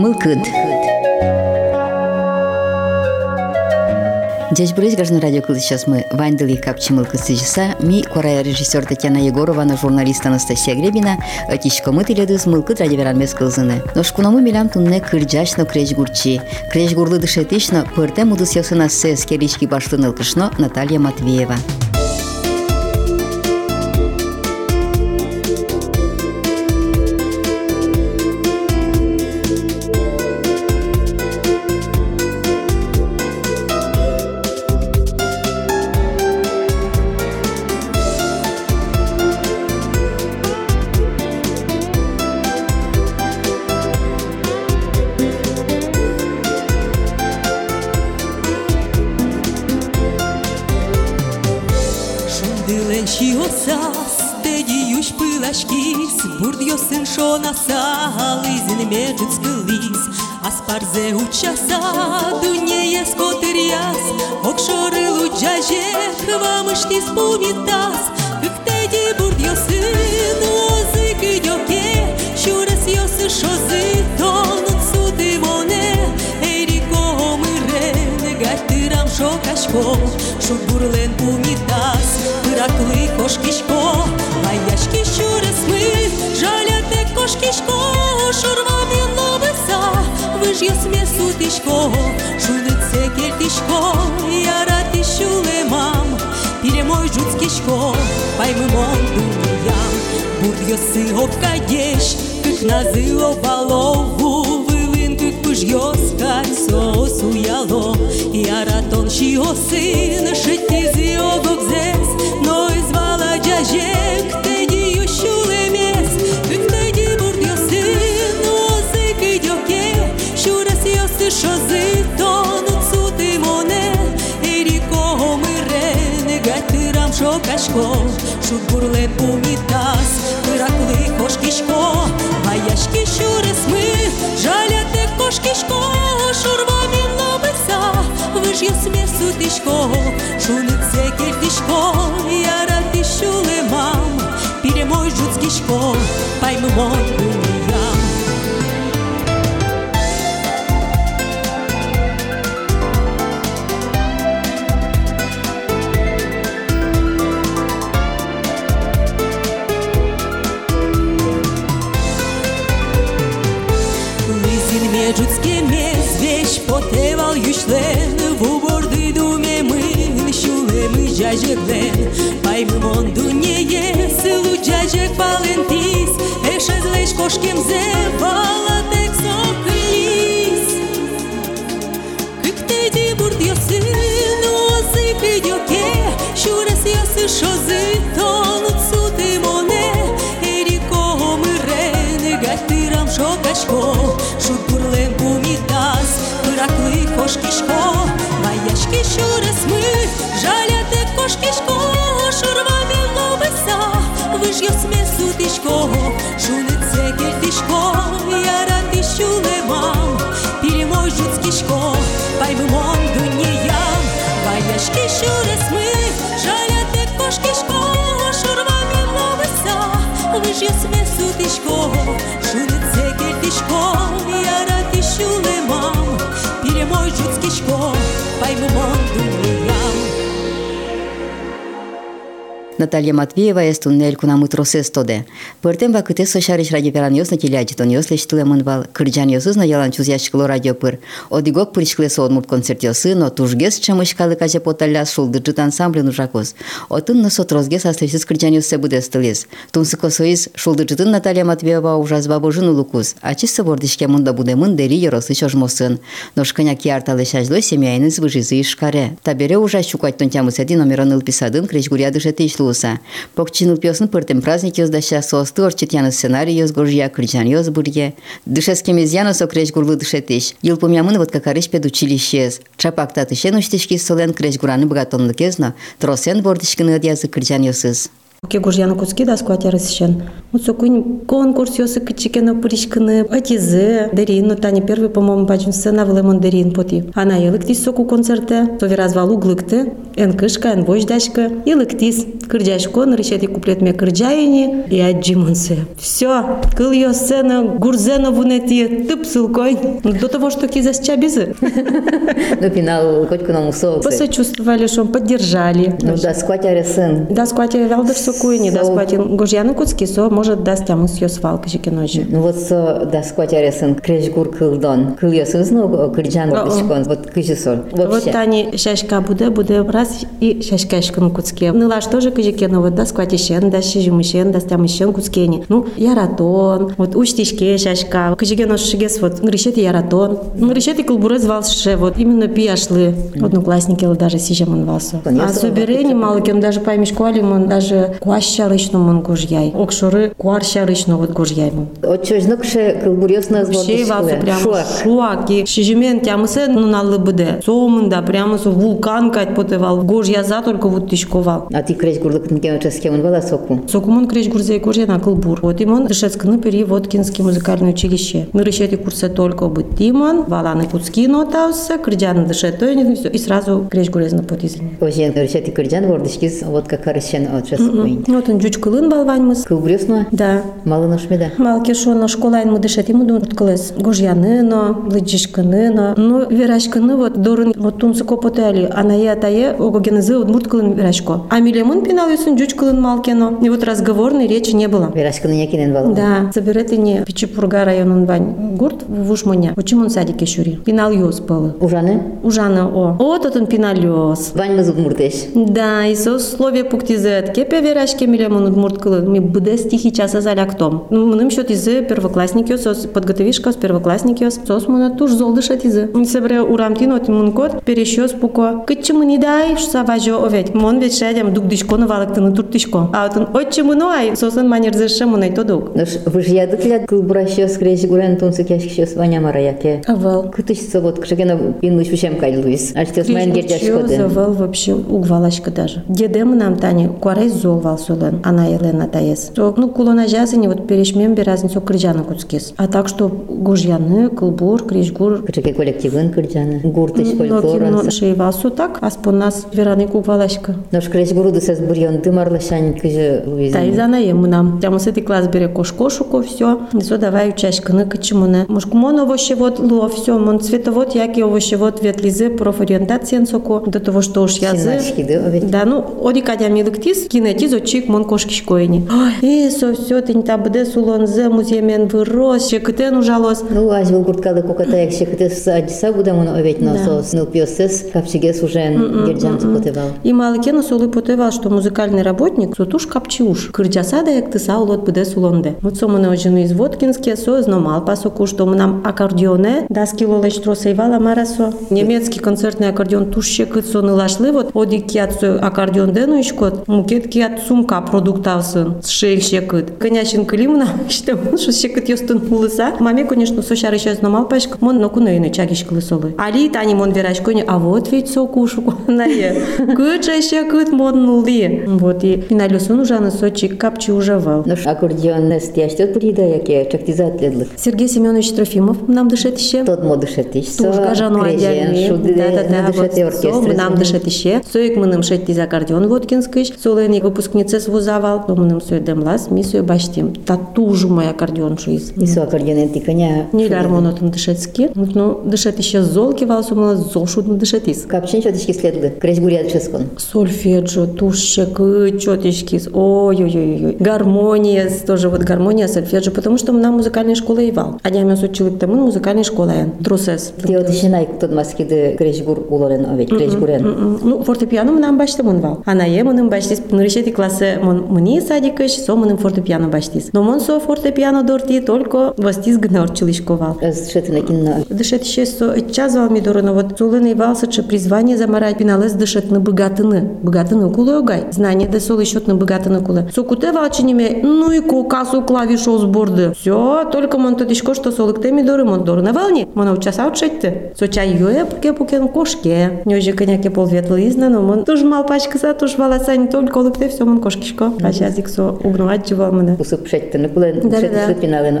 Мылкыд. Здесь брызг граждан радио кылды сейчас мы Вандели Капчимыл кыстыжыса, ми корая режиссер Татьяна Егорова, на журналист Анастасия Гребина, отишко мы тиледыз мылкыд радио веранмес кылзыны. Но шкунаму милям тунне кырджачно креч гурчи. Креч гурлы дышетично, пырте мудус ясына сес керички баштын ылкышно Наталья Матвеева. Джаже хвамышти спумитас Кыктеди бурдьосы нуозы кыдёке Шурас йосы шозы тонут суды моне Эрико мырен гартырам шокашко Шур бурлен пумитас Пыраклы кошкишко Аяшки шурас мы. Жаляте кошкишко Шурвамин лобыса Выжье смесу тишко Шулыце кертишко Яра тишуле мам Перемой жуцкишко Паймы мон дуниям Бурдьосы обкадеш Кык назы обалову Вылын кык пыжьёска Сосу яло. Яратон шиосын Шитизы обокзес Но извала джажек Шокашко Шут бурлен пумитас Пыраклы кошкишко Баяшки шурас мы Жаляте кошкишко Шурвамин лобыса Выжье смесу тишко Шулыце кертишко Яра тишуле мам Перемой жуцкишко Паймы мон дуниям мы джажеклен Паймы мон дунее сылу джажек палентис Эшез леш кошкем зе палатек соклис Кыктеди бурд йосы нозы кыдёке Шурас йосы шозы тонут суты моне. Эрико мырен гатырам шокашко Шут бурлен пумитас Пыраклы кошкишко Баяшки шурас мы Жаляте кошкишко Шурвами лобыса Выжьё смесу тишко Шулыце Наталья Матвеева est un el kuna mutroses tode. Părtem va câte să șariș radio peran ios na tiliagi ton ios lești tule mânval, cârgean ios na yalan chuz yașclo radio păr. Odigok pârșcle să odmut concert ios no tușges ce mășcală ca je potalia șul dăjut ansamblu nu jacos. O tân năso trozges asta și cârgean ios se bude stăles. Tum să cosois șul dăjut Наталья Матвеева ужас бабожину лукус. Acest să vordiște mânda bude mândă ri iorosi și oșmosân. Noș cânia chiar tale și ajloi semia în zvâjizi iškare. Tabere uja șucat tonteamu sedi номероныл писадын кречгуря Иисуса. Бог чинил песну пыртым праздник ёздаща, состы орчитяны сценарий ёз гуржия, кричан ёз бурге. Дышескем изъяна сокреш гурлы дышетиш. Ил помнямын вот какарыш пед училищез. Чапак таты шен учтишки солен креш гураны богатонлык езно, тросен бордышкины ядязы кричан ёсыз. Ке гужьяна куски да скватя рысщен. Вот сокунь конкурс ёсы кычикена пыришканы атизы дерин, ну тани первый, по-моему, бачим сцена в мандарин поти. Она елыктис соку концерте, то виразвал углыкты, эн кышка, эн вождашка, елыктис кырдяшко, нарышети куплетме кырдяйни и аджимонсы. Все, кыл ее сцена, гурзена вунети, тып сылкой. До того, что кизас чабизы. Ну, финал хоть к нам усовцы. Посочувствовали, что поддержали. Ну, да, скватя сын. Да, скватя валдыр сокуйни, да, Сол. скватя гужьяны куцки, со может даст тямы с ее свалка жикеножи. Ну вот со да скватя сын крешгур кылдан. Кыл ясын зно кырджан вырдышкон. Вот кыжи сол. Вот тани шашка буде, буде раз и шашкашкан куцке. Ну лаш тоже кыжикена, вот да скватишен, да шижимышен, да стямышен куцкени. Ну, яратон, вот уштишке шашка, кыжиген шигес, вот грешети яратон. Ну, грешети кулбурез валше, вот именно пияшлы. Одноклассники даже сижемон валсу. Конечно, А соберени малыкен даже пойми школе, он даже куаща рычну мон гужьяй. Окшоры куарща рычну вот гужьяй мон. От чожно кше кылбурёсно Вообще валсу зводышкыле. прямо Шуак. шуаки. Шижимен тямысе ну наллы буде. Соумында прямо со вулкан кать потевал. Гож яза только вот тишковал. А ты крешгурлык нкем схемон вала соку. Сокумон креш гурзей гожья на кылбур. Вот имон Дышецкны пери Воткинский музыкальное училище. Мы решили курсы только быть Тимон, Валаны Куцки нотаусы, Крыдяны дышет, то и все. И сразу креш гурез на потизине. Ожен решети кырджан вордышкиз вот как харышен от час Вот он жуч кылын балваньмыз. Кылбурёсно Да. малы ношмеда. Малки шоно школайн мы дышать ему думают колес гожьяныно, лыджишканыно, ну верашканы вот дорын вот тунсы копотели, а на я тае огогенезы вот мурткалын верашко. А милемон пинал юсын жуч кылын малкено. И вот разговорной речи не было. Верашканы якинен вала. Да, заберете не Пичепурга районун бань гурт в Ушмоне. Почему он садике шури? Пинал юз был. Ужаны? Ужана о. Вот этот пинал юз. Вань мазук муртеш. Да, и со слове пуктизет. Кепе верашке милемон удмурткалы. Ми буде стихи часа. Ну, Мным счет изы первоклассник юз, сос подготовишка с первоклассник юз. Сос муна туш зол дышать изы. Себре урамтин от мун кот перещёс пуко. Кыччы не дай, что важо овет. Мон ведь шедем дук дишко на валактыны туртышко. А вот он отче мунуай, сосын манер зырше мунай тодук. Наш выжядык ля кылбуращёс крешгурен тунсы кешкишёс ваня мараяке. Авал. Кытышса вот кшегена пинмыш вишем кайлуис. Альтёс майн гердяшкоды. завал вообще угвалашка даже. Дедем нам тани куарей зовал солен, она Елена таес. То, ну, кулона жазыни вот перешмем беразин со крыжана куцкес. А так что гужьяны, кылбур, крижгур, Кшеге коллективын кырджаны. Гуртыш но фольклоран. кино шейвасу так, а спон нас вераны угвалашка. Наш крешгуру дысас бурьон дымарлышань кыжы нам. Там с этой класс бере кош-кошуко, все. Все, давай учашка, качему не. Мушкумон овощевод ло, все, мон цветовод, яки овощевод ветлизе, профориентациен соко, до того, что уж язы. Да, ну, оди кадя шкоени. Ой, и со все, ты не та буде сулонзе, муземен вырос, щекотен ужалос. Ну, аз был гурткалы куката як шехтес адиса будем он овет на Да. сос. Ну, пьесес капчигес уже цукотевал. И малыкена солы потевал, что музыкальный работник сутуш капчиуш. Кырджаса да як тыса улот буде сулонде. Вот со мына ожины из Воткинске, со зномал пасоку, мы нам аккордеоне, да скило лештро сейвала марасо. Немецкий концертный аккордеон туш щекыт соны лашлы, вот оди киат со аккордеон дену ишкот, мукет киат сумка продуктавсын, шейл щекыт. Конячин климна, что что щекыт ёстын улыса. Маме, конечно, со шары сейчас зномал пашка, мон но куны чагиш клысолы. Али тани мон вераш кони, а вот ведь со кушу на е. Кыча щекыт мон нули. Вот и финалюсын ужаны сочи капчи ужавал. Наш аккордеон нестяштет прида яке чактизат ледлых. Сергей Семенович Трофимов нам дышит еще. Тот мо дышетиш. Туж кажану отдельный. шуды Да-да-да, вот дышете со, мы оркестр. нам дышит еще. Соек мы нам шесть из аккордеон Воткинский. Солени выпускница свузавал. То мы нам соек демлас, ми соек баштим. Татужу мой аккордеон шуиз. И со аккордеон тиканя. Не гармонотом дышетски. Ну, дышит еще зол кивал, сумала зол шутно дышит из. Капчин чотишки следлы. Крешгурят шескон. Сольфеджио, тушек, четички, ой-ой-ой, гармония, тоже вот гармония, сольфеджио, потому что на музыкальной школе ивал. А я мясо учил к тому музыкальной школе, трусес. Ти от шинай тот маскиды крешгур улорен овет. Крешгурен. М-м. Ну, фортепиано мы нам башты мон вал. А на е мы нам баштис, на решете классе мон мне садикыш, со мы нам фортепиано баштис. Но мон со фортепиано дорти только вастис гнор чилишковал. Шеты кино. Дышать еще со час вал мидорно вот зулыны валса, че призвание замарать пиналес дышать на богатыны. Богатыны кулы огай. Знание да сол счет на богатыны кулы. Сокуте валчиниме, ну и кокасу клавишу сборды. Все, только мон тодишко, что солыкте мидоры мон доры на волне. Мон учаса учетте. Соча юе пуке пукен кошке. Нёжи коняке полветлы изна, но мон туж мал пачка за туж валаса не только олыкте все mân coșchișco, așa zic să o ugnuat ceva mână. Usып шеттен, кулен Да, да, шеттен да. пинален.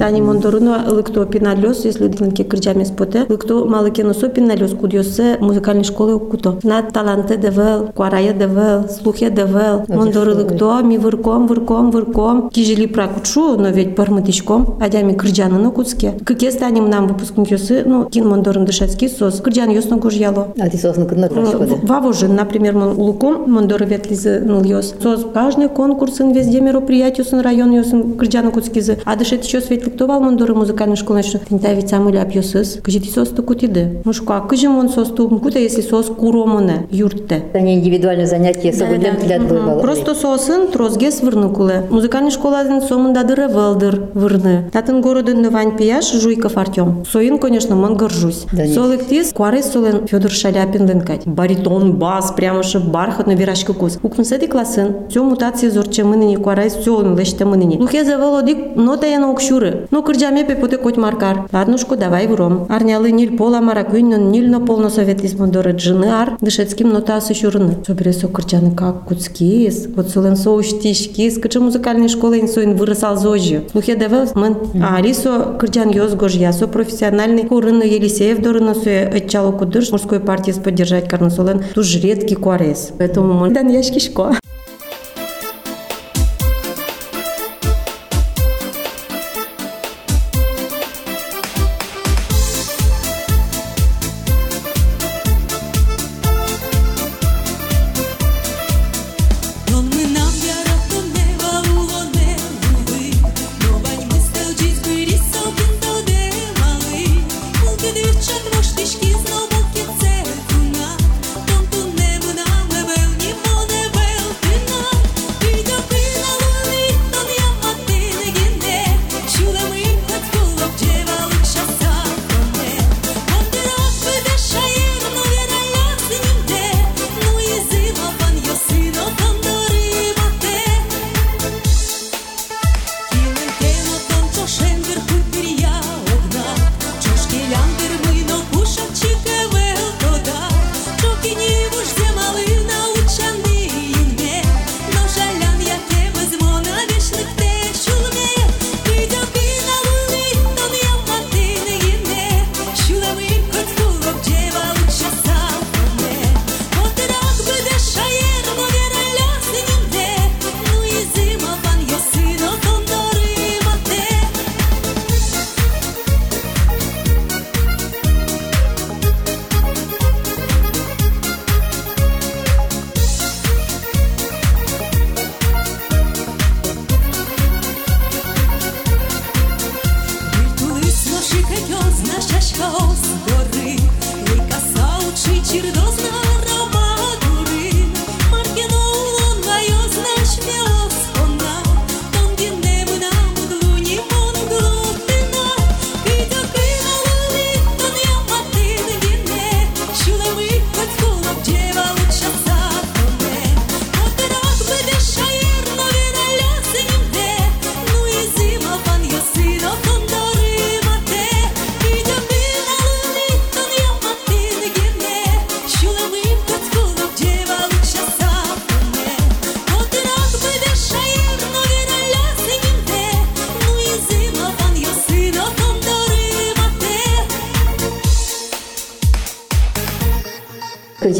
Тани Мондоруно, лыкто пиналёс, если длинки кричами споте, лыкто малыке носо пиналёс, кудёсе музыкальной школы укуто. На таланте девел, куарая девел, слухе девел, Мондоры лыкто, ми вырком, вырком, вырком. Кижели пракучу, но ведь парматичком, адями крыджаны на куцке. Какие станем нам выпускникёсы, ну, кин Мондорын дышацкий сос, крыджан ёс на гужьяло. А ти сосна кына крашкоде. Вавожин, например, мон улуком, мондоры ветлизы нульёс. Соз каждый конкурс, везде мероприятие, сын район, ёсын крыджаны куцкизы. А дышет еще светликтовал мондоры музыкальной школы, что тинта ведь самый ляп ёсыс. Кажи ти сос кутиды. Мушка, кажи мон сос ту, кута если сос куромоне, юртте. Они индивидуальное занятие, событием тлят бывало. Просто сосын трозге свырны. Музыкальный школа сомында ревелдер вырны. Татын городын нывань пияш Жуйков Артем. Соин, конечно, мон горжусь. Да нет. Солыктис, куары солен Федор Шаляпин лынкать. Баритон, бас, прямо что бархатный вирашка кус. Укнсети класын. Все мутации зорче мыныни куарай все леште мыныни. Лухе завелодик, нота я на укшуры. Ну кырджаме пепоте коть маркар. Ладнушко, давай вром. Арнялы ниль пола маракуйнен, ниль но полно советизм мондоры джины ар. Дышецким нотасы шурны. Собере со кырджаны как куцкис. Вот солен соуштишкис. Кычы музыкальной школы инсоин выросал зожи. Лухе давел мын. А алисо кырджан ёз гожья. Со профессиональный курыны Елисеев дорыны суе отчало кудырш. Мужской партии поддержать карносолен. Туж редкий куарес. Поэтому мы дан яшкишко. you to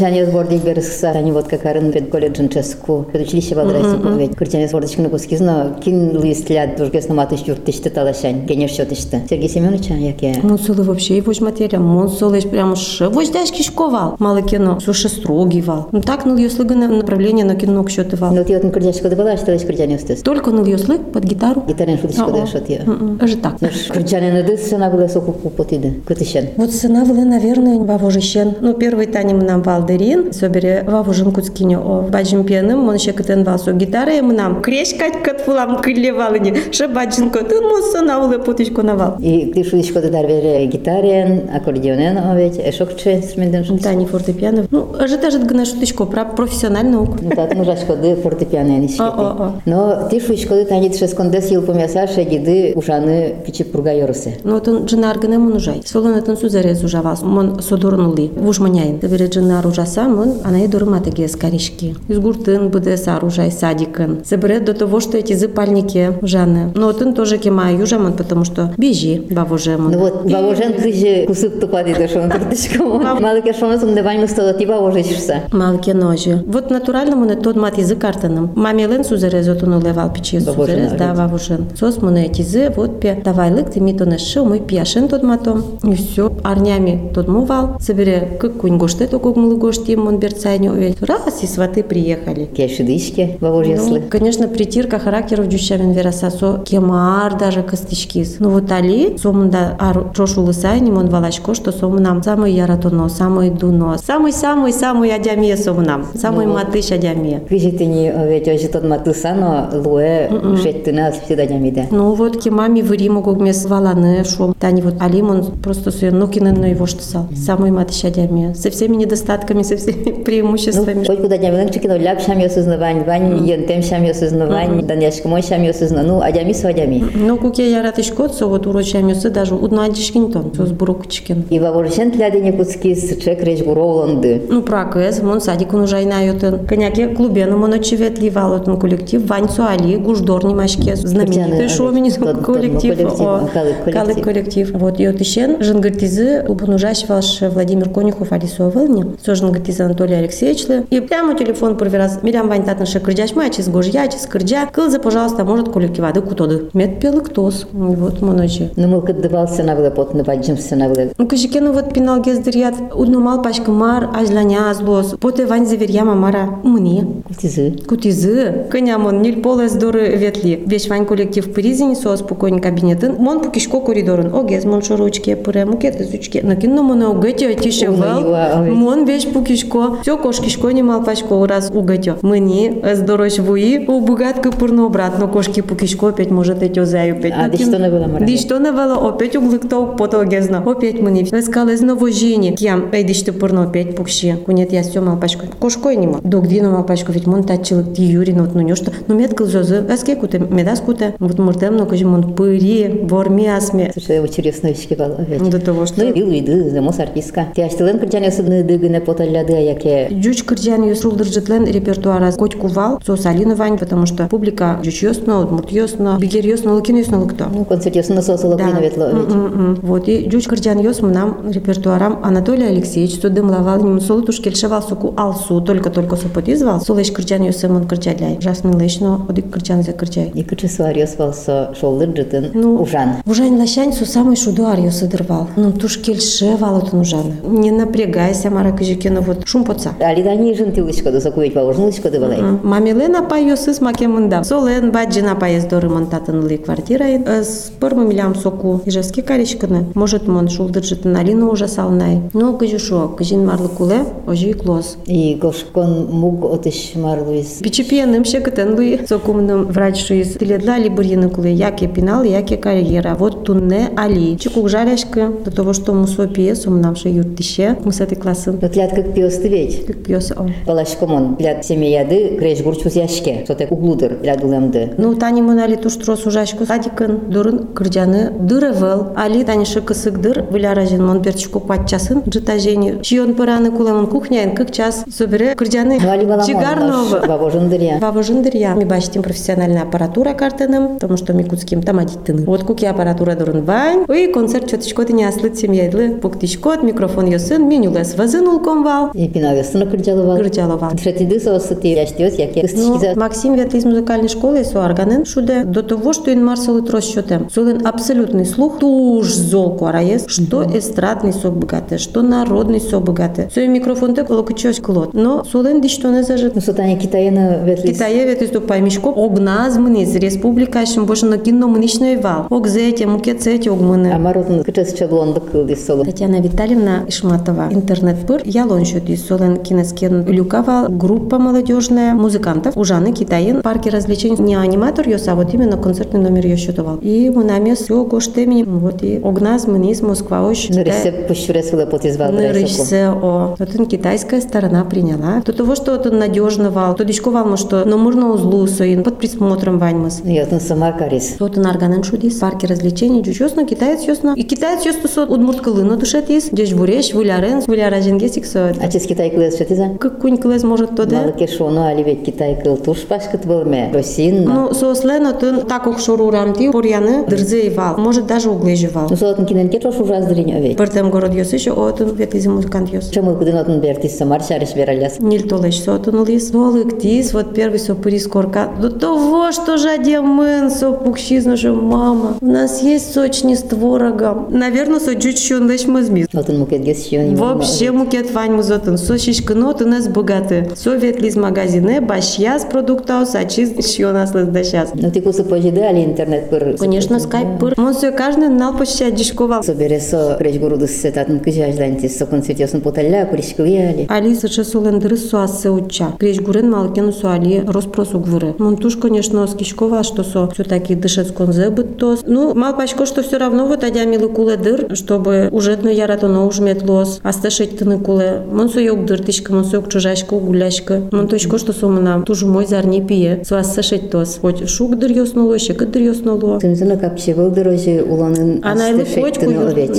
Кричание сборник берсса, они вот как арен пед колледжен ческу, училище валдрайсы ведь кричание сбордички на кускизно, кин листлят дужгес на матыш юртышты талашань, генеш счетышты. Сергей Семенович, а яке? Мусили вообще его ж материя, мусили ж прямо ш. Вось дашки шковал. Мало кино, суше строгий вал. Ну так ныл ёслыгы на направление на кино к счету вал. Ну ты вот на кричашку добала, что лишь кричание устес. Только ныл ёслык под гитару. Гитарен шуточку О-о. даешь от я. М-м, Аж так. Ну ж кричание на дыс, она была соку купотиды, крытышен. Вот сына были, наверное, вавожищен. Ну, первый танем нам валдерин, собере вавожин куцкиню о баджим пьяным, он еще катен валсу гитара, и нам крешкать кат фулам кылевалыни, ше баджинко, ты мусо на уле путичку навал. И ты шуточку дадар вере гитарен, аккордеонен, а ведь, эшок че инструментен шуточку. Тани фортепиано. Ну, аж даже гна шуточку про профессиональную науку. Ну так, ну жашко, ды фортепиано не О-о-о. Но ты шуточку ды тани тше скондес ел помяса, шегиды ушаны пичи пурга йорысы. Ну, он джинар гне монужай. Солон это сузаре зужавас. Мон содорнули. Вуж маняин. Табере джинар ужаса, мон, она и дурмата гес каришки. Из гуртын буде саружай садикын. Соберет до того, что эти запальники жаны. Но тын тоже кема южамон, потому что бежи бавожемон. Ну вот, бавожен кыжы кусып тупады дошон кыртышком. Малыке шомасым девань мыстолати бавожешься. Малке ножи. Вот натурально муне тот мат язык картаным. Мамелен сузерез отуну левал пичи Бавожен, сузерез, да, вавужен. Сос муне тизы, вот пе. Давай лык, ты ми то нашил, мы пьяшен тот матом. И все. Арнями тот мувал. Собере, как кунь гоште, то как гошти, мон берцайню увидеть. Раз, и сваты приехали. Кеши дышки Ну, конечно, притирка характеров дющавин вераса со кемар даже костичкис. Ну вот али, сомунда ар трошу лысайни, мон валачко, что сомунам самый яратоно, самый дуно, самый-самый-самый адямие сомунам, самый Ну, матыш адямие. Кыжы тени ведь ожи тот матысано луэ шеттына всегда ямиде. Ну вот кемами в Риму гогмес валаны шо. Тани вот алим он просто свое нокинен его что сал. Самый матыш адямие. Со всеми недостатками, со всеми Ну, преимуществами. хоть куда ямилен чекино ляп шам ёсызнавань, вань ентем шам ёсызнавань, дан яшкамой шам ёсызна. Ну, адями свадями. Ну, куке яратыш кот, со вот урочамёсы даже удна адишкинтон, со сбурукчкин. И бавожен тлядыне куцкис чек речь буровланды. Ну, пракыз, мон садик он уже найотын. Коняке клубену мон очевет ливалотын коллектив. Ваньцу Али, Гуждор Немашке, знаменитый Кыртяны, шоумени тот- тот, коллектив. ну, калык коллектив. Вот, и от ищен Жангартизы, убунужащ ваш Владимир Конюхов, Алисо Вэлни, со Жангартизы Анатолий Алексеевич. И прямо телефон раз. Мирям Вань Татнаша Кырдяш Мачис, Гожья, Чис Кырдя. Кылза, пожалуйста, может коллектива, да кутоды. Мед пелыктос. Вот, моночи. Ну, мы кыддывался на вле, потом баджимся на вле. Ну, кыжикену вот пинал гездерят, уднумал пачка мар, ажланя азлос, поте вань заверяма мара, мне. Кутизы. Кутизы, конямон, ниль поле здоры ветли. Вещь вань коллектив Паризини, со спокойный кабинетін, мон пукишко коридорын, огез мон шоручке, пыре, мукеты сучке, накинно мон угетё, тише Ой, вел, мон вещь пукишко, все кошкишко не мал пачко, раз угетё. Мне, здорош вуи, у богатка пурно обратно, кошки пукишко, опять может эти заю, опять. А, десь то не було, Марина? Десь то не вело, опять угликтов потогезно, опять мені. Вескали знову жені, к'ям, ей десь ти порно, опять пукші. Кунет я сьо малпачку. Кошкой німа. Док двіно малпачку, ведь мон тачил ті юрі, ну, ну, ньошто. Ну, меткл зози, еске куте, медас куте. Вот муртемно, кажі, мон пирі, вормі асме. Слушай, интересно очки было. До того, что... Ну, и бил, и ды, замос артистка. Ти аштылын кырджан ёсыдны дыгыне поталяды, яке Джуч кырджан юсрул дыржетлен репертуара котьку вал, со салину вань, потому что публика джуч ёсно, удмурт ёсно, бигер ёсно, лыкин ёсно, лыкто. Ну, концерт ёсыны сосылы кыйны ветло. М-м-м. Вот и Джуч Кырджан ёс нам репертуарам Анатолий Алексеевич судым лавал ним солы туш келшевал соку алсу только-только сопоти звал. Солыш Кырджан ёс эмон кырджаляй. Жасмин лешно одик Кырджан зе кырджай. И кычы свар ёсвал со шолдыр джытын Ну, ужан. Ужань лощань су самый шудуар ёс ыдырвал. Ну, туш келшевал отын ужаны. Не напрягайся, Мара Кыжикена, вот шум поца. Али да не жын тылычка да закует положнылычка да балай. Мамилена па ёсыс макемында. Солен баджина па ездоры монтатын ли квартира. С пырмы милям соку. Ижевски каричканы. Может мон шулдыржытын алина уже салнай. Ну, кыжушо, кыжин марлы куле, ожи клос. И гошкон муг отыш марлуис. Пичепиеным шекытен луи сокумным врач шуиз. Тиледла ли бурьины куле, яке пинал, яке карьера. Вот тунне али. Чекук жаряшка, до того, что мусо пьесу, нам ше юртище. Этой классы. Тлят как пиосты ведь. Как пьеса он. Палашкомон, тлят семьяды, креш бурчуз яшке. Сотек углудыр, тлят улемды. Ну, тани мон али туш трос ужашку садикын, дурын кырджаны дырывыл. Али тани шыкысык дыр, выляражен мон перчику патчасын, житажени. Чион пыраны куламын кухняйын, кык час собере кырджаны Ну, али баламон, чигарного. бабожындыр я. Вавожындыр я. Ми бачтим профессиональная аппаратура картаным, потому что ми куцким там адиттыны. Вот куки аппаратура дурын вань. Ой, концерт чотычко тыне аслыт семьяйлы. Пуктичкот, микрофон йосын, менюлес вазын улком. И пинал ёсыны кырджалывал. Кырджаловал. Шетиды сосы ти яштиос, яке Ну, кыстички за... Максим вет из музыкальной школы со органен шуде до того, что ин марсал трос счетем. Солен абсолютный слух, туж золку араес, что эстрадный сок богатый, что народный сок богатый. Все микрофон так локучось клот. Но солен ди что не зажит. Ну, сотане Китайны ветлис. Китае вет из паймишко огназ мниз республика шим больше на кино мничной вал. Огзете, мукецете, огмыны. Амаротын кычыс чаблонды кылды солы. Татьяна Витальевна Ишматова. Интернет-пыр. Ялон счет из Солен Кинескен Люкава. Группа молодежная музыкантов. Ужаны Китаин. Парки развлечений. Не аниматор ёс, а вот именно концертный номер ее счетовал. И мы нами все гоштемени. Вот и огназ мниз Москва ош. Нырысе пущурес вылы потизвал. Нырышсе о. Вот он китайская сторона приняла. До того, что это надежно вал. То дичковал мы, что но можно узлу соин под присмотром ваньмас. Йотын самаркарис. Вот он арганен шудис. Парки развлечений. Джучосно, китаец ёсно. И китаец ёсно со удмурт кылыно душет из. Деш буреш, вулярен, вуляра женгесик со. Чиз Китай кылыс шетиза? Как кунь клез может то да? Малыке шону али вет Китай кыл туш пашкыт былме. Росин. Ну, сослено тын так ох шору рамти, порьяны дырзе вал. Может даже углежевал. Ну солотын кинен ке тош ужаз дырень овет. Пыртем город ёс еще отын ветлизи музыкант ёс. Чему кудын отын бертис самар шариш вераляс. Нил толеш сотын лис. Толык тис, вот первый со пырис корка. До того, что жадем мын, со пукщизна же мама. У нас есть сочни с творогом. Наверное, со чуть еще лечь мазмиз. Отын мукет гес шион. Вообще мукет вань музотын. Со шишканот у нас богаты. Со ветлиз магазине, башьяс продуктаус, а чиз еще нас да сейчас. Ну ты кусы пожиды али интернет пыр. Конечно, скайп пыр. Он все каждый нал почти одишковал. Собере со креш гуруду сетатын кыжаш лантис со концертиосын поталля куришкыви али. Алиса шесулендыры суасы уча. Креш гурен малкен суали роспросу гвыры. Монтуш, конечно, скишкова, что со все-таки дышет конзе быттос. Ну, мал пачко, что все равно вот адя милы куле дыр, чтобы уже дно яратоно ужмет лос, а сташить тыны куле. Мон со йог дыр тишка, мон со йог чужашка, гуляшка. Точко, что со мына тужу мой зарни пие. Суас сашить тос. Хоть шук дыр ёснуло, щекыт дыр ёснуло. Тымзына капче был дорожи уланын А найлы котку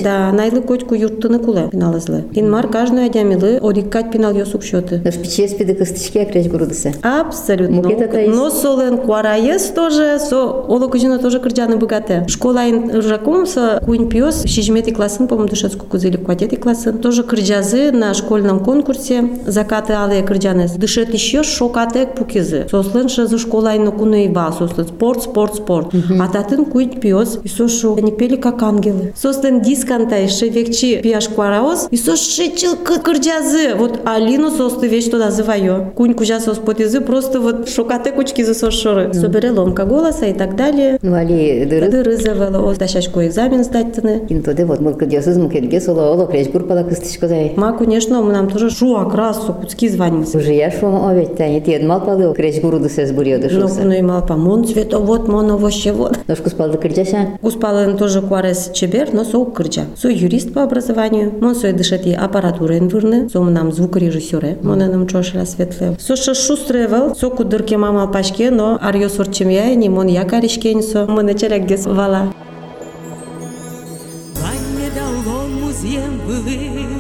да, найлы котку юрттыны куле пиналызлы. Инмар каждый адя милы одиккать пинал ёсук счеты. Наш пече спиды кыстычке креш гурудысы. Абсолютно. Но солен куараес тоже, со олокужина тоже кырджаны богаты. Школа ин ржакум со куин пьес, шижмети классын, по-моему, дышецку кузели квадети классын. Тоже кырджазы на школьном конкурсе закаты алые кырджаны. Дышет еще шокатек пукизы. Сослен шазы школа ин куны иба, сослен спорт, спорт, спорт. А татын куин пьес, и со шо, они пели как ангелы. Сослен дисканта еще векчи пьяш куараос, и со шичил кырджазы. Вот Алину состы вещь что называю. Кунь кужа сос потизы, просто вот шокате кучки за сошоры. Собере ломка голоса и так далее. Ну али дыры. Дыры завела, о, дащачку экзамен сдать тыны. Интоде вот мыл кыдьосыз мукет гес оло оло креш гур пала кыстычко зай. Ма, конечно, мы нам тоже шу окрас, со куцки званимся. Уже я шо овет тани тиед мал палы креш гурудысы с бурьё Ну, дышусы. ну и мал помон цвето, вот моно вообще вот. Ножку спал кырджаша. Успален тоже куарес чебер, но со кырджа. Со юрист по образованию, мон со дышат и аппаратура инвырны, со нам звукорежиссеры, мон нам чошля светле. Со ша шустревел, со кудырке мамал пашке, но арьё сорчим я, не мон я каришкен со, мы черек гес вала. Ванне далгон музем былым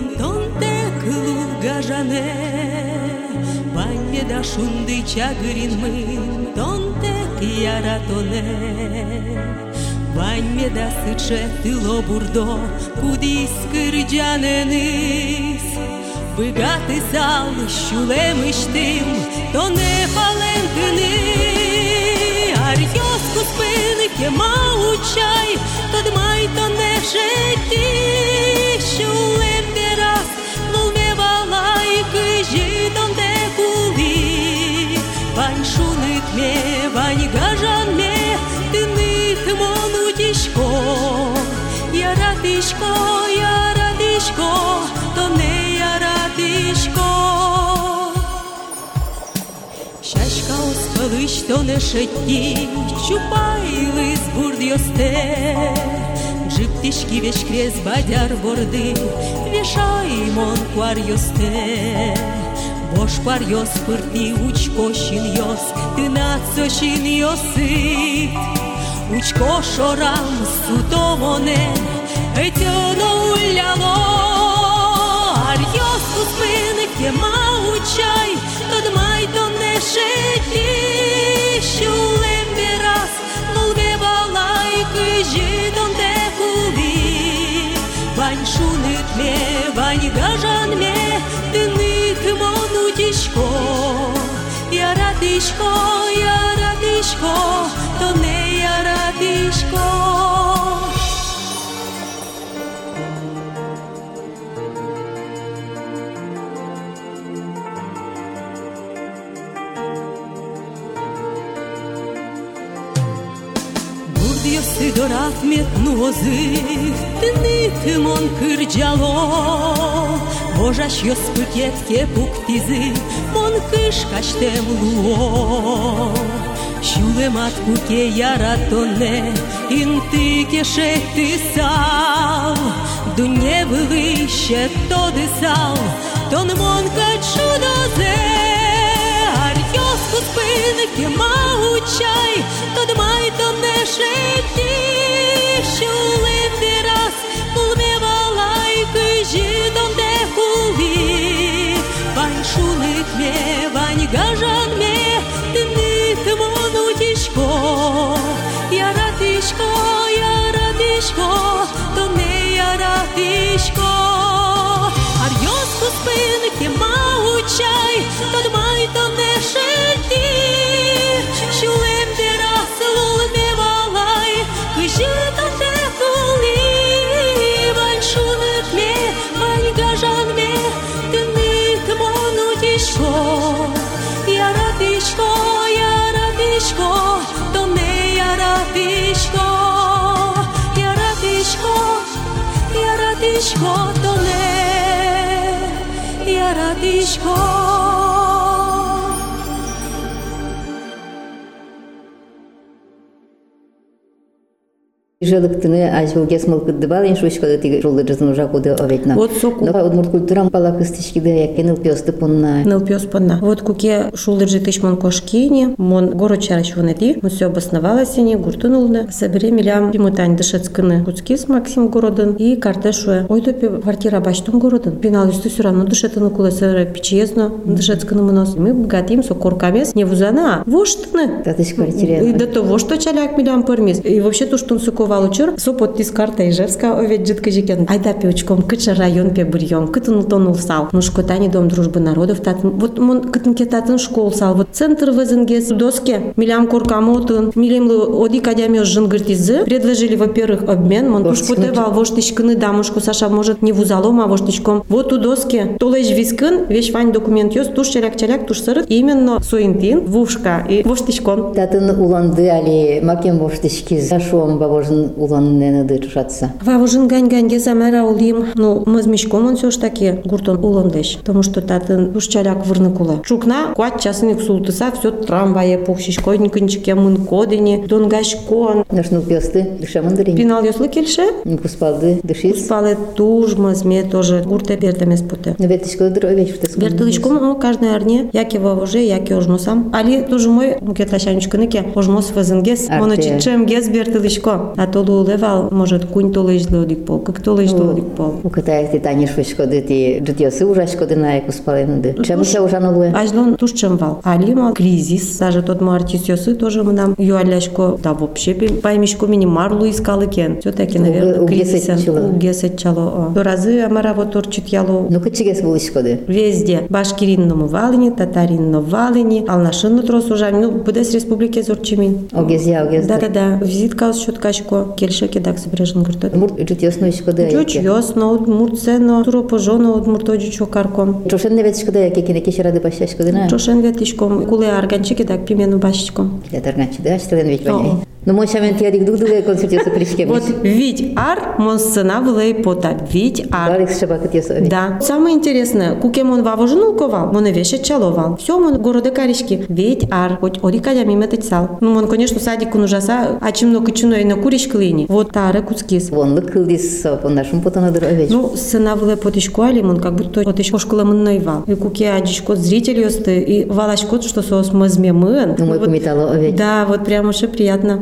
гажане Ванне да шунды чагырин мын тонте яратоне Ванне да сыче тыло бурдо кудис кырджаненис Быгаты сал щулемыштым тоне палентыны Арьос куспыны кема учай Тадмай то не жити Щулем терас Лулме валай кыжи тон те кули Вань шуныт ме, вань гажан ме Тыныт мону тишко Яратишко, яратишко То не яратишко Шашка оспалыш то не шетті, чупайли з бурдьосте. Джиптишки веш крез бадяр борди, вешаймон кварьосте. Бош кварьос пыртни учко шиньос, ты нацо шиньосит. Учко шорам сутомоне, етьоно уляло. Я радишко, я радишко, То не я радишко. Бурдьосы дорат метнуозы, тынытымон кырджало. Божаш йос пыкетке пуктизы, мон кышкаштем луо. Щулемат куке яратоне, інти кешети сал. Дуне вище то дисал, тон монка чудозе. Арьос куспинки маучай, Тадмай то не шеті, Щулем дирас, Улме валай кижі гажан ме тынит монутишко яратишко яратишко то не яратишко Арьос куспин ке маучай яратишко то не яратишко Жылыктыны ажылгес мылкыдды балин шушкада тиги жолды жызын уже куды оветна. Вот соку. Но удмурт культурам пала кыстышкиды яккен илпёсты пунна. Ныл пес панна. Вот куке шулдыржи тыш мон кошкини, мон город чараш вонеди, мы все обосновалась они, гуртунулны. Собере милям примутань дышецкыны Куцкис Максим городын и картешуе. Ой топи квартира баштом городын. Пинал юсту все равно дышетыны кулесера пичезно дышецкыны мынос. Мы богатим со коркамес не вузана, воштыны. Татыш квартире. до того, что чаляк милям пырмис. И вообще то, что он суковал учер, со подпис карта Ижевска, овет жидка жикен. Айда печком, кыча район пе бурьем, кытын тонул сал. Ну шкотани дом дружбы народов татын. Вот мон кытын кетатын школ сал. Вот центр везенгес доске, милям коркамотын, милем оди кадямио жингыртизы. Предложили, во-первых, обмен. Мон потевал, воштышкыны дамушку Саша может не вузалом, а воштычком. Вот у доске, толеш вискын, вещь вань документ ёс, туш чаляк-чаляк, туш сырыт. Именно соинтин, вушка и воштычком. Татын уланды али макен боштышкиз. Шуом бабожын уланны ды тушатса. Вавужин гань-ганьге замера улим, ну, мы с мешком он все ж таки гуртон уландеш, потому что татын ушчаляк вырныкула. Шукна, куат часыник султыса, все трамвае пухшишкой, никончике мын кодини, донгашкон. Нашны илпёсты дышамын дырин. Пинал ёслы келше, Куспалды дышиз. спале тужмаз, мне тоже гурте бертемес путе. Но ветышко дыр овеч втес. Бертылышком, ну, каждый арне, яки вавуже, яки ожмосам. Али тоже мой, мукет лащанечка ныке, ожмос вазенгес, Арте. моно чичем гес бертылышко. А то левал, может, кунь то лежь лодик пол, как то лежь лодик пол. У катаях ти таниш вышкоды ти житьёсы ужашкоды на яку спален ды. Чему ся ужанулы? Ажлон туш чемвал. Алима кризис, даже тот мартис ёсы тоже мы нам юаляшко, да вообще поймишко мини марлу искал кен. Все-таки, наверное, У- у кризис. гесетчило. У гесетчало. До разы амара вот торчит яло Ну кычыгес булышкоды. Везде. Башкиринному валине, татаринно валине, алнашинно трос уже, ну, Будес республике зорчимин. Огез я огез. Да-да-да. Визитка с щеткачко, кельше кедак собережен гуртот. Мурт житьёсно ишкоды. Чуч ясно, от мурцено, туро пожоно, от муртоджичо карком. Чошен не ветышкоды яке кине кеш рады башашкоды на. Чошен ветишком, куле арганчи кедак пимену башечком. Я тарганчы да аштылен ведь О. Ну мой шамен тиадик дугдуле консультиосы пришке. Вот ведь ар, мон сцена влей пота, ведь ар. Да. Самое интересное, кукемон вавожину ковал, мон веше чаловал. Все, мон города каришки. Ведь ар, хоть орикадя мимо тецал. Ну, мон, конечно, садик он ужаса, а чем много чуно и на куриш клини. Вот таре куцкис. Вонлык кылдис по нашим потанадыр овеч. Ну, сцена влей потишку али, мон как будто вот еще школа мон наивал. И куке адишко зритель и валашко, что сос мазме мын. Ну мой Вот- кумитало овеч. Да, вот прям уж и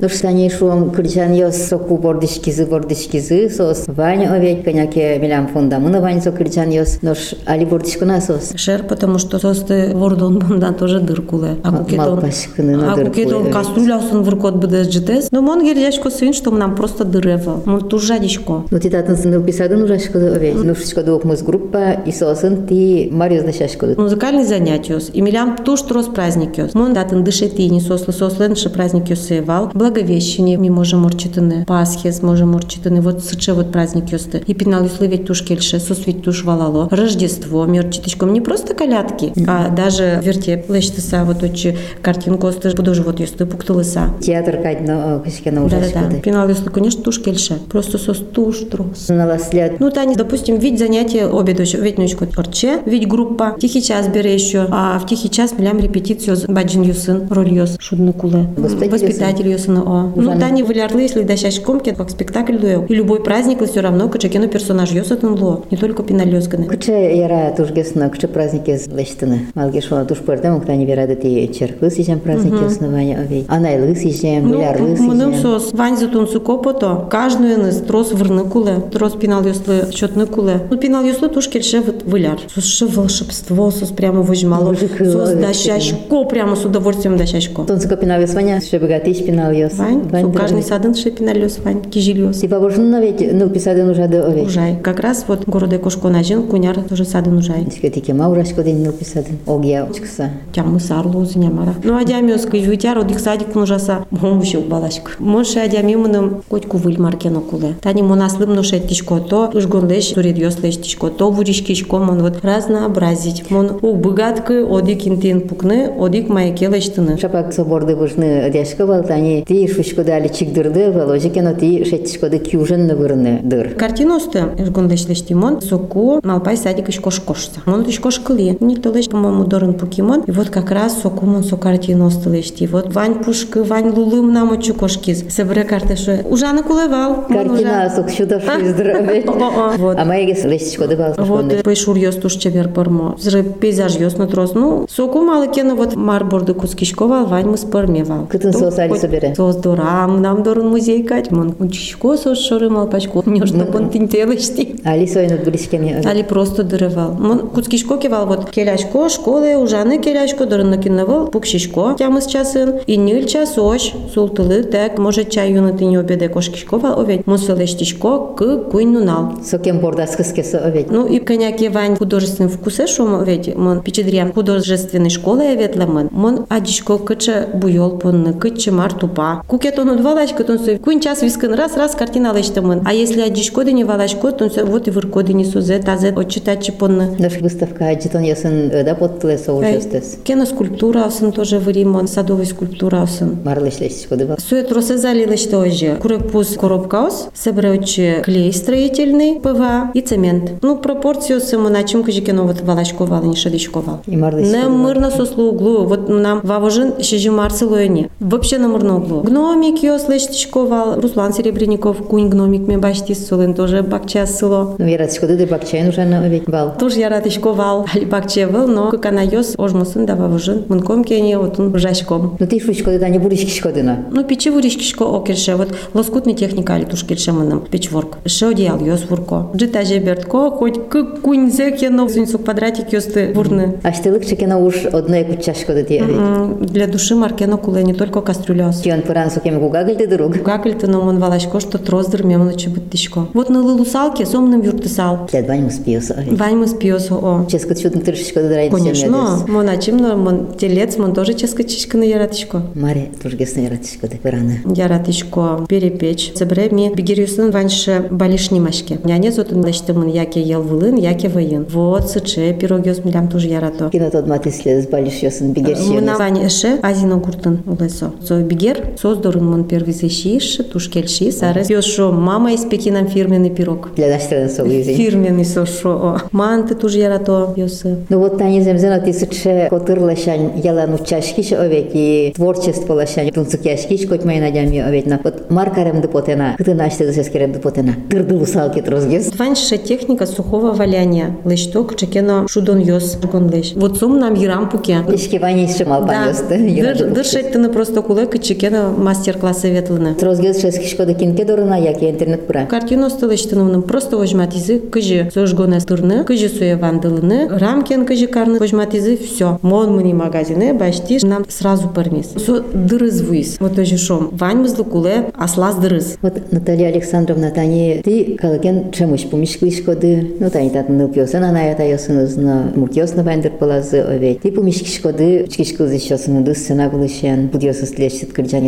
приятно. Ну что они шуом кырчан ёс соку бордышкизы бордышкизы сос. Ваня овеч коняке милям фонда. Муна ваня со кырчан ёс. Нош али бордышку на сос. Шер, потому что состы вордон бондан тоже дыркуле. А кукетон, а кукетон дыркуле. кастрюлясын выркот бдес джитес. Но мон гердяшко свин, что нам просто дырево. Мон тужадишко. Ну ти татын сыныл писадын ужашкоды овеч. Ну шишкоды окмыз группа и сосын ти Марио значашкоды. Музыкальный занятие. И милям туш трос праздник. Мон датын дышетини сослы сослен ше праздник севал. Благовещение ми можем морчитыны. Пасхес можем морчитыны. Вот сыче вот праздник ёсты. И пинал юслы ведь туш кельше, сос ведь туш валало. Рождество мёрчиточком. Не просто колядки, а даже вертеп лечтыса вот очи картинку осты будожи вот ёсты пуктылыса. Театр кадно кышкена Да-да-да. ужашкоды. Пинал юслы, конечно, туш кельше. Просто сос туш трос. Наласлят Ну, Таня, допустим, ведь занятие обеду еще, ведь ночку орче, ведь группа, тихий час бере еще, а в тихий час милям репетицию баджин юсын, роль ёс, шудны куле. Воспитатель Воспитатель о. Ну, да не вылярлы, если дощащ комки, как спектакль дуэл. И любой праздник все равно, кача кино персонаж ёсатын ло. Не только пиналёзганы. Кыча яра тужгесна, кыча праздники лештыны. Малгешо туш пырдым, уктани верады ти черкы сижем праздники основания овей. Анайлы сижем, Ну, вылярлы мыным сижем. сос, вань затун сукопото, каждую ныз трос вырны куле, трос пинал ёслы счетны куле. Ну, пинал ёслы туш кельше вот выляр. Сос ше волшебство, сос прямо. Мужик, Сос дощащко, прямо с удовольствием дощащко. Тонцко пинал Ваня, что богатыч пинал ёс. Вань, со каждый садын ше пинал ёс, вань, кижил ёс. Типа божно ведь, ну, писадын уже до овей. Ужай. Как раз вот городе Кошко нажин, куняр тоже садын ужай. Тика тики маурашко день нил писадын. Огия очкса. Тямы сарлу зинямара. Ну, адямиос кыж витяр, одик садик нужаса, момшил балашк. Монше адямимыным котку выль маркено куле. Тани монаслым ношет тишко то, ужгонлеш сурит ёслеш тишко то, вуришкишко мон вот разнообразить. Мон у быгаткы одик интин пукны, одик маякелештыны. Шапак соборды бужны одяшко балтани. Ти шушко дали чикдырды, воложикено ти шеттишкоды кюжен вырны дыр. Картиносты ужгонлешлеш тимон, соку малпай садик ишко шкошса. Мон тишко шкыли. Никто леш, по-моему, дорын покемон. И вот как раз соку мон со картиносты лешти. Вот вань пушкы, вань лулым нам очу кошкиз. Себре картешу. Ужаны кулевал. Картина сок. О-о, Вот. А маегес лестишкоды бал. Вот пейшур ёс туш чевер пармо. Зры пейзаж ёс на трос. Ну, соку малы кена вот марборды кускишкова, вань мы спармевал. Кытын али собере? Сос дорам, нам дорын музей кать. Мон кучишко сос шоры мал пачко. Не что пон тинтелышти. Али сойнут близкими. Али просто дырывал. Мон кускишко кевал вот келяшко, школы, ужаны келяшко, дорын накинывал, пукшишко. Тямыз часын. И ниль час ош, султылы, так, может чай юны ты не обеде кошкишкова, оведь. Мон селештишко, к куйн нунал. Сокем бордас кыскеса оведь. Ну и коняки вань художественный вкусе, что мы ведь мон пичедрям художественной школы я ветла мон. Мон адишко кыча буйол понны, кыча мартупа. Кукет он удвалачка, то он кун час вискан раз, раз картина лечта мон. А если адишко да не валачко, то он вот и вырко да не сузе, тазе отчитать понны. Наш выставка аджитон ясын да подтлеса ужестес. Кена скульптура осын тоже в Римон, садовая скульптура осын. Марлыш лестишкоды бал. Сует росе залили что же. Курепус коробкаус, собрачи клей строительный, ПВА и цемент. Ну, пропорцию сему начим кожикено вот валашковал, не шадичковал. И марлыш. Не мирно сослу углу. Вот нам вавожин ще же марселуэне. Вообще на мирно углу. Гномик йос лештичковал. Руслан Серебренников, кунь гномик мне башти солен тоже бакча село. Ну, я радишкоды да бакчайн уже на оведь бал. Тоже я ратишковал, али бакчевал, но как она йос ожмусын да вавожин. Мынком кене вот он жашком. Ну, ты шушкоды да не буришкишкоды на. Ну, печи вуришкишко окерше, вот лоскутный техника али туш керше мыным, печворк. Ше одеял йос вурко. Джита же бертко, хоть к куньзе кено, сунсук квадратик йосты вурны. А штылык чекена уж одной кучашкоды ти оведь. М, Для души маркено куле не только кастрюляс. Тион пыран сокем гугагыльды друг. Ли ты на мон валашко, что троздыр мемно чебыттышко. Вот на лылусалке сомным юртысал. Для двань мы спиоса оведь. Вань мы спиосу о. Ческо чудно тыршишкоды драйди Конечно, мон ачим, но мон телец, мон тоже ческачишка на яратышко. Маре тургесны радишкоды пыраны. Яратышко перепечь. Забре ми бигерюсын ваньше балишнимашке. Няне зотын лештымын яке ел вылын, яке воен. Вот сыче пирогёс милям тоже ярато. Кино тот матисле сбалиш ёсын бигерсионес. Мына вань эше азино гуртын улесо. Со бигер создорын мон первый зещиш, тушкельши, сарес. Ёшо мама испеки нам фирменный пирог. Для наштрена соуизи. Фирменный сошо. Манты тоже ярато ёсы. Ну вот тани земзена ти сыче котыр лашань ялану чашкиш овек и творчество лашань тунцук яшкиш коть май надями овек на вот маркарем депотена. Кыты наште засескерем депотена. Тырды усалки трозгес. Ваньше техника сухого валяния. Лешток чекено шудон ёс. Лещ. Вот сум нам ирам пуке. Ишки вани шимал Да, панёсты. дыршать ты на просто кулек и чекено мастер-классы ветлыны. Трозгес шескишкода кинке дорына яки интернет пыра. Картину стылыштыновным просто возьмат изы, кыжи сожгоны стырны, кыжи суе вандылыны, рамкин кыжи карны возьмат изы, все. Мон мыни магазины, башти нам сразу пармис. Со дырыз вуис. Вот тоже шом. Вань мызлы куле, аслас дырыз. Вот Наталья Александровна тани ти калыкен чемуш пумишкишкоды. Ну тани тат нып ёсын ана ята ёсынызны муртёсны вандыр палазы овет. Ти пумишкишкоды чкишкыз ещёсыны дыс сына гылышен. Будёсыз тлешит кырджан.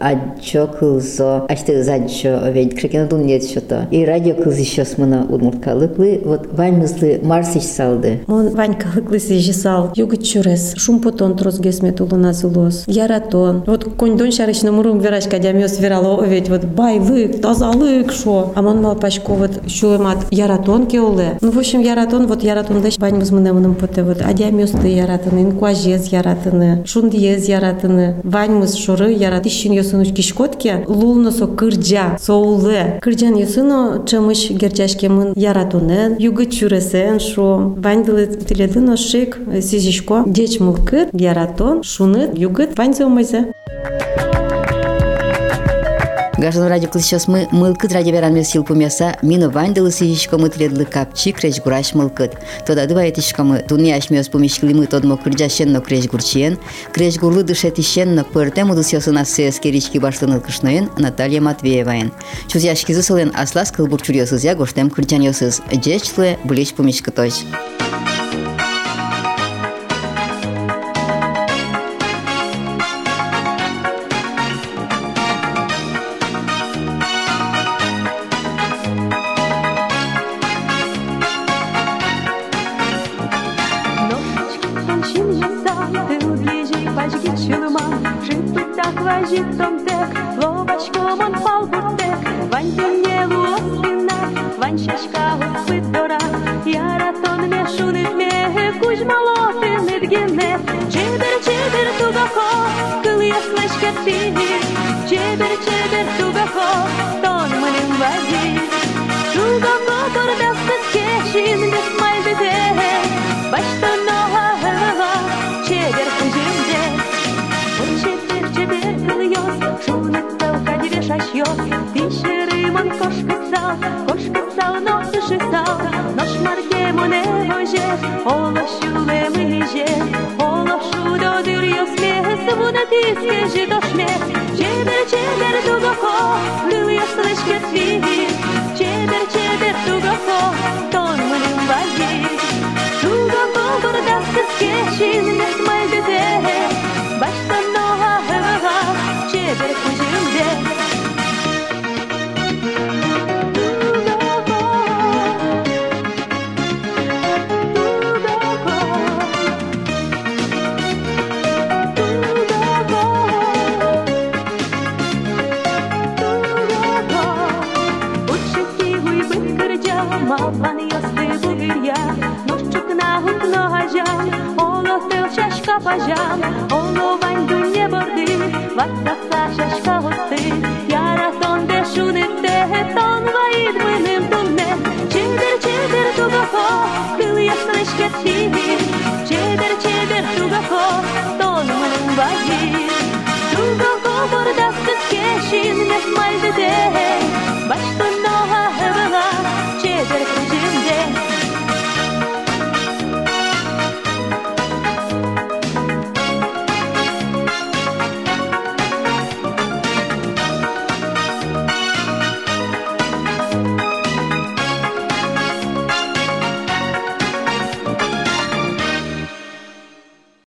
Аджо кылзо. Ашты заджо овет. Кшекена дун нет что-то. И радио кыз ещёс мына удмурткалыклы. Вот ваньмызлы марсич салды. Мон Вань калыклы сижисал. Югыт чурес. Шум потон трос гесмет улына зылос. Яратон. Вот коньдон шарычны мурум верашка дямёс верало овет. Вот байлык, тазалык, шо. А мон малпачко вот шулемат яратон кеуле. Ну, в общем, яратон, вот яратон деш бань мызмынемыным поте вот. Адямёсты яратыны, инкуажез яратыны, шундиез яратыны. Вань мыз шуры ярат кишин ёсуну кишкотке лулнусо кырджа соулы кырджан ёсуну чымыш герчашкемын яратунен югы чуресен шо. Ваньдылы тиледин ошик сизишко дечмул кыр яратон шуны югыт ваньзомыйзы Thank you гажын ради кылышас мы мылкы ради беранме силпумяса мина вандылысы ишкамы тредлы капчи креш гураш мылкыт. Тода дыва этишкамы дуния ашмиос пумишкли мы тодмо кырджашен но креш гурчиен, креш гурлы дышетишен но пыртем удысясы на сес керички башланыл кышноен Наталья Матвееваен. Чузяшкизы сылен аслас кылбурчурьосыз я гоштем кырджаньосыз. Джечлы булеч пумишкыточ. Thank. Джечлы булич пумишкы точ. Çeber zjeździ do śmierci Cieber, cieber, długoko, był jesteś świetliwy Cieber, cieber, długoko, to mój bazi Długoko, gorda, wszystkie siły